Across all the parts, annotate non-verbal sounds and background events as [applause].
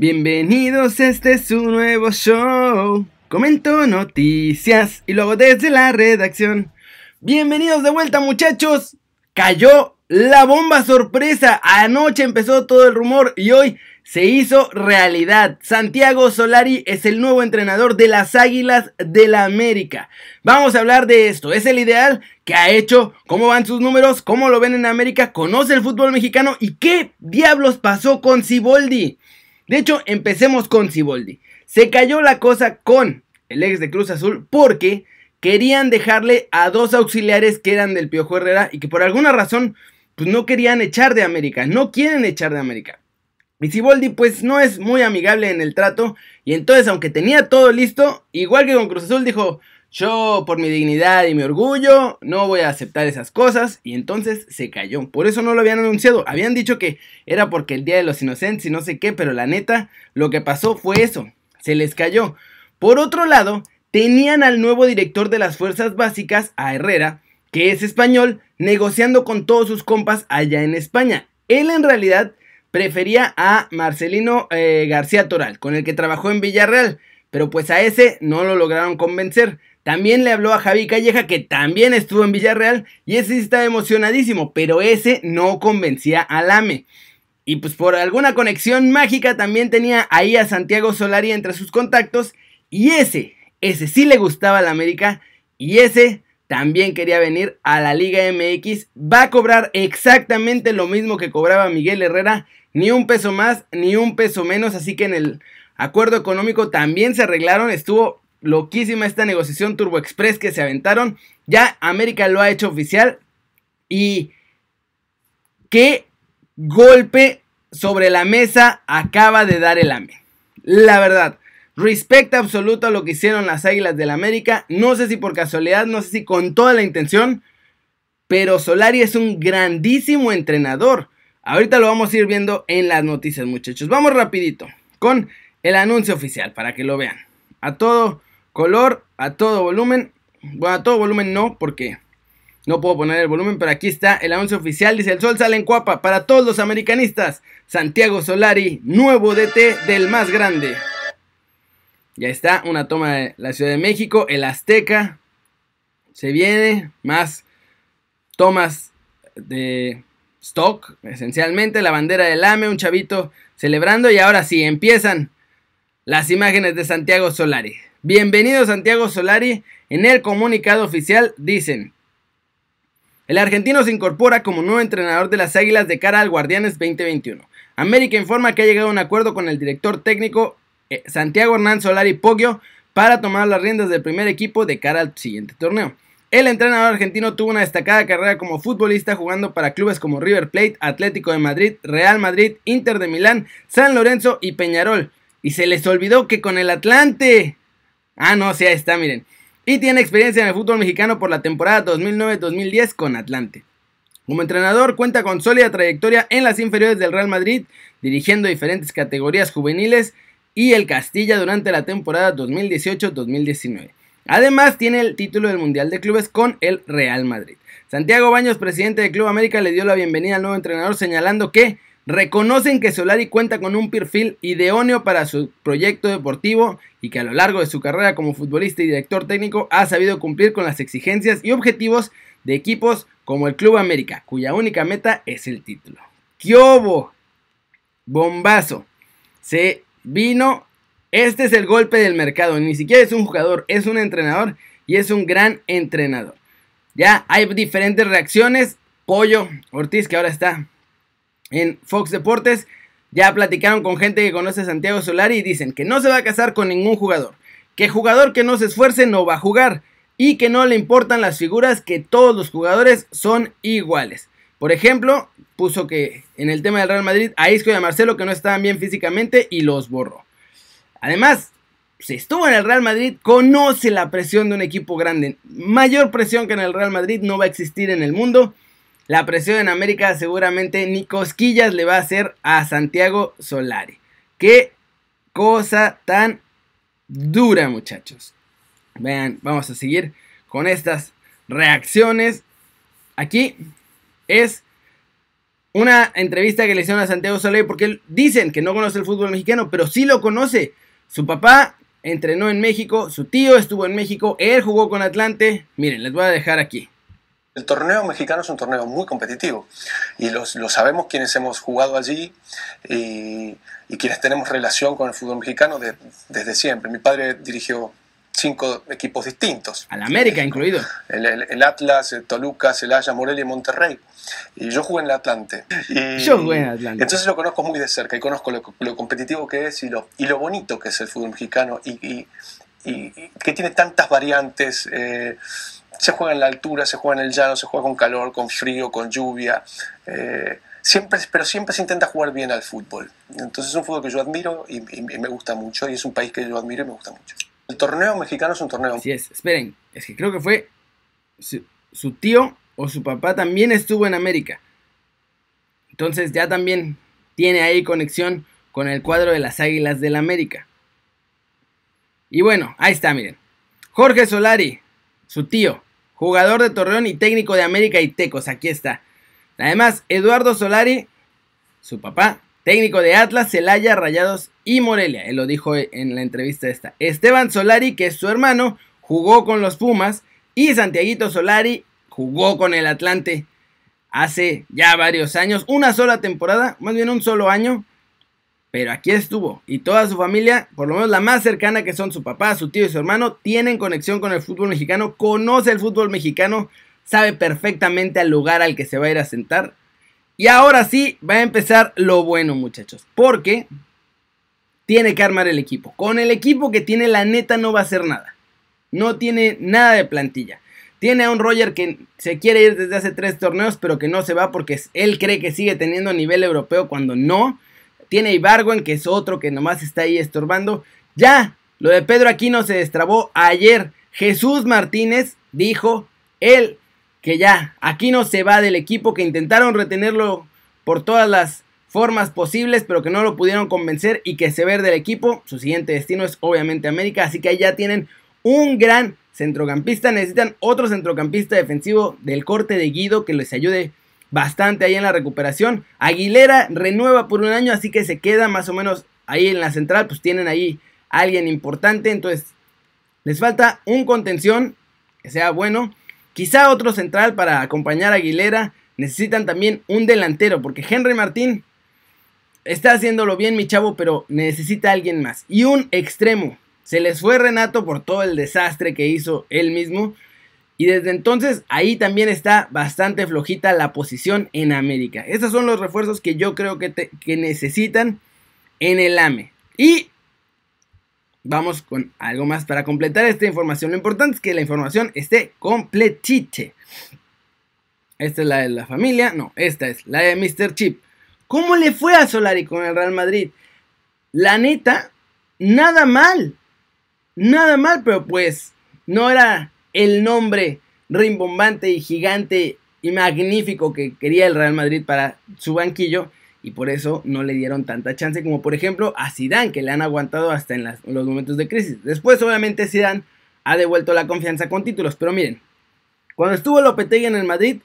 Bienvenidos, este es su nuevo show. Comento noticias y luego desde la redacción. Bienvenidos de vuelta muchachos. Cayó la bomba sorpresa. Anoche empezó todo el rumor y hoy se hizo realidad. Santiago Solari es el nuevo entrenador de las Águilas de la América. Vamos a hablar de esto. ¿Es el ideal? ¿Qué ha hecho? ¿Cómo van sus números? ¿Cómo lo ven en América? ¿Conoce el fútbol mexicano? ¿Y qué diablos pasó con Ciboldi? De hecho, empecemos con Ciboldi. Se cayó la cosa con el ex de Cruz Azul porque querían dejarle a dos auxiliares que eran del Piojo Herrera y que por alguna razón pues no querían echar de América, no quieren echar de América. Y Ciboldi pues no es muy amigable en el trato y entonces aunque tenía todo listo, igual que con Cruz Azul dijo, yo por mi dignidad y mi orgullo no voy a aceptar esas cosas y entonces se cayó. Por eso no lo habían anunciado. Habían dicho que era porque el Día de los Inocentes y no sé qué, pero la neta lo que pasó fue eso. Se les cayó. Por otro lado, tenían al nuevo director de las Fuerzas Básicas, a Herrera, que es español, negociando con todos sus compas allá en España. Él en realidad prefería a Marcelino eh, García Toral, con el que trabajó en Villarreal, pero pues a ese no lo lograron convencer. También le habló a Javi Calleja, que también estuvo en Villarreal, y ese sí estaba emocionadísimo, pero ese no convencía al AME. Y pues por alguna conexión mágica también tenía ahí a Santiago Solari entre sus contactos, y ese, ese sí le gustaba al América, y ese también quería venir a la Liga MX. Va a cobrar exactamente lo mismo que cobraba Miguel Herrera, ni un peso más, ni un peso menos, así que en el acuerdo económico también se arreglaron, estuvo loquísima esta negociación Turbo Express que se aventaron. Ya América lo ha hecho oficial. Y qué golpe sobre la mesa acaba de dar el AME. La verdad, respecto absoluto a lo que hicieron las Águilas del América. No sé si por casualidad, no sé si con toda la intención. Pero Solari es un grandísimo entrenador. Ahorita lo vamos a ir viendo en las noticias, muchachos. Vamos rapidito con el anuncio oficial para que lo vean. A todo color a todo volumen. Bueno, a todo volumen no, porque no puedo poner el volumen, pero aquí está el anuncio oficial. Dice: El sol sale en cuapa para todos los americanistas. Santiago Solari, nuevo DT del más grande. Ya está, una toma de la Ciudad de México, el Azteca. Se viene más tomas de stock, esencialmente la bandera del AME, un chavito celebrando y ahora sí, empiezan las imágenes de Santiago Solari. Bienvenido Santiago Solari. En el comunicado oficial dicen, el argentino se incorpora como nuevo entrenador de las Águilas de cara al Guardianes 2021. América informa que ha llegado a un acuerdo con el director técnico eh, Santiago Hernán Solari Poggio para tomar las riendas del primer equipo de cara al siguiente torneo. El entrenador argentino tuvo una destacada carrera como futbolista jugando para clubes como River Plate, Atlético de Madrid, Real Madrid, Inter de Milán, San Lorenzo y Peñarol. Y se les olvidó que con el Atlante Ah, no, sí, está, miren. Y tiene experiencia en el fútbol mexicano por la temporada 2009-2010 con Atlante. Como entrenador cuenta con sólida trayectoria en las inferiores del Real Madrid, dirigiendo diferentes categorías juveniles y el Castilla durante la temporada 2018-2019. Además tiene el título del Mundial de Clubes con el Real Madrid. Santiago Baños, presidente de Club América, le dio la bienvenida al nuevo entrenador señalando que reconocen que Solari cuenta con un perfil idóneo para su proyecto deportivo y que a lo largo de su carrera como futbolista y director técnico ha sabido cumplir con las exigencias y objetivos de equipos como el Club América, cuya única meta es el título. ¡Qué Bombazo. Se vino. Este es el golpe del mercado. Ni siquiera es un jugador, es un entrenador y es un gran entrenador. Ya hay diferentes reacciones. Pollo Ortiz, que ahora está en Fox Deportes. Ya platicaron con gente que conoce a Santiago Solari y dicen que no se va a casar con ningún jugador. Que jugador que no se esfuerce no va a jugar. Y que no le importan las figuras, que todos los jugadores son iguales. Por ejemplo, puso que en el tema del Real Madrid a Isco y a Marcelo que no estaban bien físicamente y los borró. Además, si estuvo en el Real Madrid, conoce la presión de un equipo grande. Mayor presión que en el Real Madrid no va a existir en el mundo. La presión en América seguramente ni cosquillas le va a hacer a Santiago Solari. Qué cosa tan dura, muchachos. Vean, vamos a seguir con estas reacciones. Aquí es una entrevista que le hicieron a Santiago Solari porque dicen que no conoce el fútbol mexicano, pero sí lo conoce. Su papá entrenó en México, su tío estuvo en México, él jugó con Atlante. Miren, les voy a dejar aquí. El torneo mexicano es un torneo muy competitivo y lo sabemos quienes hemos jugado allí y, quienes tenemos relación con el fútbol mexicano desde siempre. Mi padre dirigió cinco equipos distintos. Al América incluido. El, Atlas, el Toluca, Celaya, Morelia y Monterrey. Y yo jugué en el Atlante. yo jugué en Atlante. Entonces lo conozco muy de cerca y conozco lo, competitivo que es y lo, y lo bonito que es el fútbol mexicano y, que tiene tantas variantes. Eh, se juega en la altura, se juega en el llano, se juega con calor, con frío, con lluvia. Eh, siempre, pero siempre se intenta jugar bien al fútbol. Entonces es un fútbol que yo admiro y, me gusta mucho y es un país que yo admiro y me gusta mucho. El torneo mexicano es un torneo. Así es, esperen, es que creo que fue su, tío o su papá también estuvo en América. Entonces ya también tiene ahí conexión con el cuadro de las Águilas del América. Y bueno, ahí está, miren. Jorge Solari, su tío, jugador de Torreón y técnico de América y Tecos, aquí está. Además, Eduardo Solari, su papá, técnico de Atlas, Celaya, Rayados y Morelia. Él lo dijo en la entrevista esta. Esteban Solari, que es su hermano, jugó con los Pumas. Y Santiaguito Solari jugó con el Atlante hace ya varios años. Una sola temporada, más bien un solo año. Pero aquí estuvo. Y toda su familia, por lo menos la más cercana que son su papá, su tío y su hermano, tienen conexión con el fútbol mexicano, conoce el fútbol mexicano, sabe perfectamente al lugar al que se va a ir a sentar. Y ahora sí va a empezar lo bueno, muchachos. Porque tiene que armar el equipo. Con el equipo que tiene, la neta no va a hacer nada. No tiene nada de plantilla. Tiene a un Roger que se quiere ir desde hace tres torneos, pero que no se va porque él cree que sigue teniendo nivel europeo cuando no. Tiene Ibargüen, que es otro que nomás está ahí estorbando. Ya, lo de Pedro Aquino se destrabó ayer. Jesús Martínez dijo él que ya Aquino se va del equipo, que intentaron retenerlo por todas las formas posibles, pero que no lo pudieron convencer y que se ve del equipo. Su siguiente destino es obviamente América, así que ahí ya tienen un gran centrocampista. Necesitan otro centrocampista defensivo del corte de Guido que les ayude bastante ahí en la recuperación. Aguilera renueva por un año, así que se queda más o menos ahí en la central, pues tienen ahí alguien importante, entonces les falta un contención que sea bueno, quizá otro central para acompañar a Aguilera, necesitan también un delantero, porque Henry Martín está haciéndolo bien mi chavo, pero necesita alguien más, y un extremo. Se les fue Renato por todo el desastre que hizo él mismo. Y desde entonces ahí también está bastante flojita la posición en América. Estos son los refuerzos que yo creo que, que necesitan en el AME. Y vamos con algo más para completar esta información. Lo importante es que la información esté completiche. Esta es la de la familia. No, esta es la de Mr. Chip. ¿Cómo le fue a Solari con el Real Madrid? La neta, nada mal. Nada mal, pero pues no era el nombre rimbombante y gigante y magnífico que quería el Real Madrid para su banquillo y por eso no le dieron tanta chance como por ejemplo a Zidane que le han aguantado hasta en, los momentos de crisis. Después obviamente Zidane ha devuelto la confianza con títulos, pero miren, cuando estuvo Lopetegui en el Madrid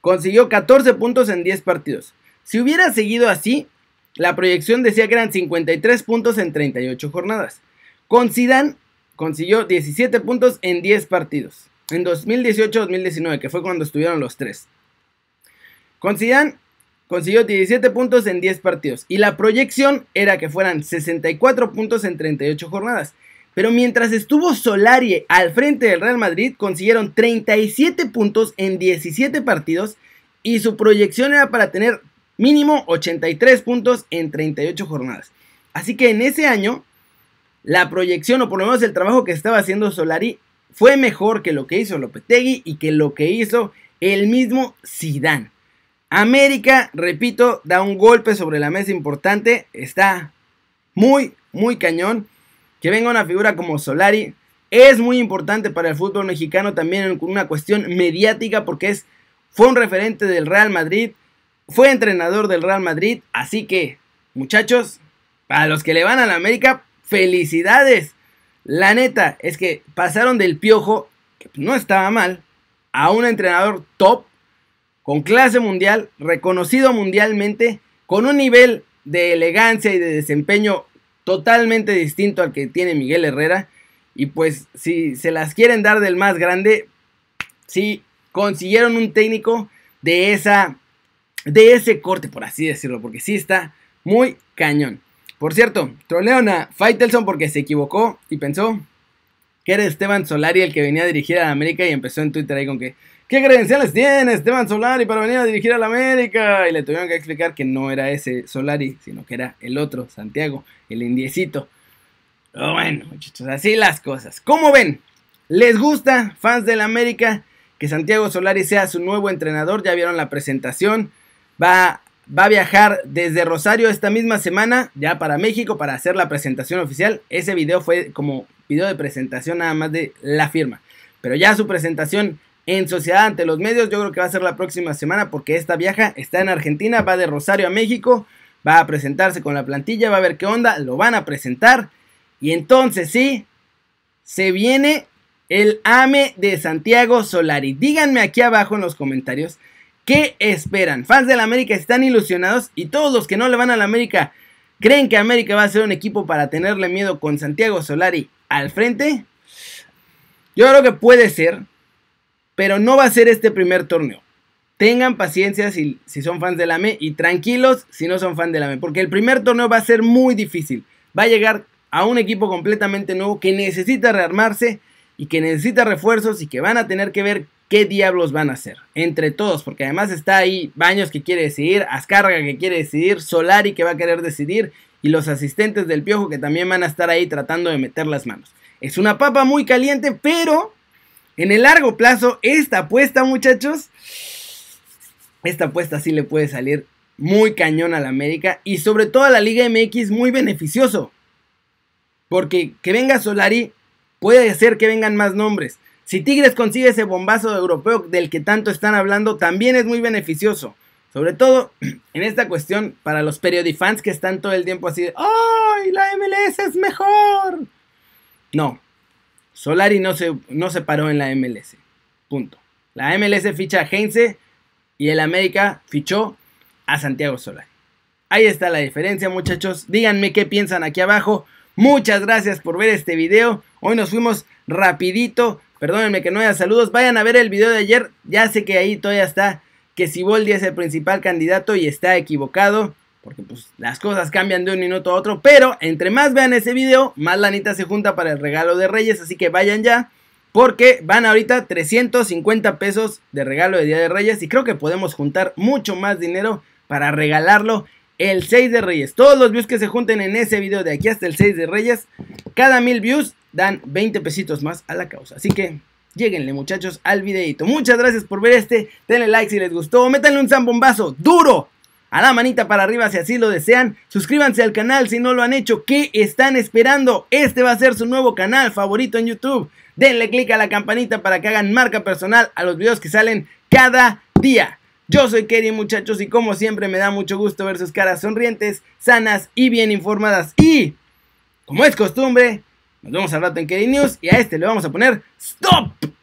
consiguió 14 puntos en 10 partidos. Si hubiera seguido así, la proyección decía que eran 53 puntos en 38 jornadas. Con Zidane consiguió 17 puntos en 10 partidos. En 2018-2019, que fue cuando estuvieron los tres. Con Zidane consiguió 17 puntos en 10 partidos. Y la proyección era que fueran 64 puntos en 38 jornadas. Pero mientras estuvo Solari al frente del Real Madrid, consiguieron 37 puntos en 17 partidos. Y su proyección era para tener mínimo 83 puntos en 38 jornadas. Así que en ese año la proyección o por lo menos el trabajo que estaba haciendo Solari fue mejor que lo que hizo Lopetegui y que lo que hizo el mismo Zidane. América, repito, da un golpe sobre la mesa importante, está muy, muy cañón. Que venga una figura como Solari es muy importante para el fútbol mexicano también en una cuestión mediática porque es, fue un referente del Real Madrid, fue entrenador del Real Madrid, así que muchachos, para los que le van a la América, felicidades. La neta es que pasaron del piojo, que no estaba mal, a un entrenador top con clase mundial, reconocido mundialmente, con un nivel de elegancia y de desempeño totalmente distinto al que tiene Miguel Herrera. Y pues si se las quieren dar del más grande, sí consiguieron un técnico de esa de ese corte, por así decirlo, porque sí está muy cañón. Por cierto, trolearon a Faitelson porque se equivocó y pensó que era Esteban Solari el que venía a dirigir a la América y empezó en Twitter ahí con que ¿Qué credenciales tiene Esteban Solari para venir a dirigir a la América? Y le tuvieron que explicar que no era ese Solari, sino que era el otro, Santiago, el indiecito. Bueno, muchachos, así las cosas. ¿Cómo ven? ¿Les gusta, fans de la América, que Santiago Solari sea su nuevo entrenador? Ya vieron la presentación. Va, va a viajar desde Rosario esta misma semana, ya para México, para hacer la presentación oficial. Ese video fue como video de presentación nada más de la firma. Pero ya su presentación en sociedad ante los medios. Yo creo que va a ser la próxima semana porque esta viaja está en Argentina, va de Rosario a México, va a presentarse con la plantilla, va a ver qué onda, lo van a presentar. Y entonces sí, se viene el AME de Santiago Solari. Díganme aquí abajo en los comentarios qué esperan. Fans de la América están ilusionados y todos los que no le van a la América creen que América va a ser un equipo para tenerle miedo con Santiago Solari al frente. Yo creo que puede ser, pero no va a ser este primer torneo. Tengan paciencia si, si son fans del AME y tranquilos si no son fans del AME, porque el primer torneo va a ser muy difícil. Va a llegar a un equipo completamente nuevo que necesita rearmarse y que necesita refuerzos y que van a tener que ver qué diablos van a hacer entre todos, porque además está ahí Baños que quiere decidir, Azcárraga que quiere decidir, Solari que va a querer decidir y los asistentes del Piojo que también van a estar ahí tratando de meter las manos. Es una papa muy caliente, pero en el largo plazo, esta apuesta, muchachos, esta apuesta sí le puede salir muy cañón a la América y sobre todo a la Liga MX muy beneficioso. Porque que venga Solari puede hacer que vengan más nombres. Si Tigres consigue ese bombazo europeo del que tanto están hablando, también es muy beneficioso. Sobre todo [clears throat] en esta cuestión para los periodifans que están todo el tiempo así de ¡Ay, la MLS es mejor! No, Solari no se, no se paró en la MLS. Punto. La MLS ficha a Heinze y el América fichó a Santiago Solari. Ahí está la diferencia, muchachos. Díganme qué piensan aquí abajo. Muchas gracias por ver este video. Hoy nos fuimos rapidito. Perdónenme que no haya saludos. Vayan a ver el video de ayer. Ya sé que ahí todavía está que Siboldi es el principal candidato y está equivocado porque pues las cosas cambian de un minuto a otro, pero entre más vean ese video, más lanita se junta para el regalo de Reyes, así que vayan ya, porque van ahorita 350 pesos de regalo de Día de Reyes y creo que podemos juntar mucho más dinero para regalarlo el 6 de Reyes. Todos los views que se junten en ese video de aquí hasta el 6 de Reyes, cada mil views dan 20 pesitos más a la causa, así que... Lleguenle muchachos al videito. Muchas gracias por ver este. Denle like si les gustó. Métanle un zambombazo duro a la manita para arriba si así lo desean. Suscríbanse al canal si no lo han hecho. ¿Qué están esperando? Este va a ser su nuevo canal favorito en YouTube. Denle click a la campanita para que hagan marca personal a los videos que salen cada día. Yo soy Kerry muchachos y como siempre me da mucho gusto ver sus caras sonrientes, sanas y bien informadas. Y, como es costumbre, nos vemos al rato en Kerry News y a este le vamos a poner STOP.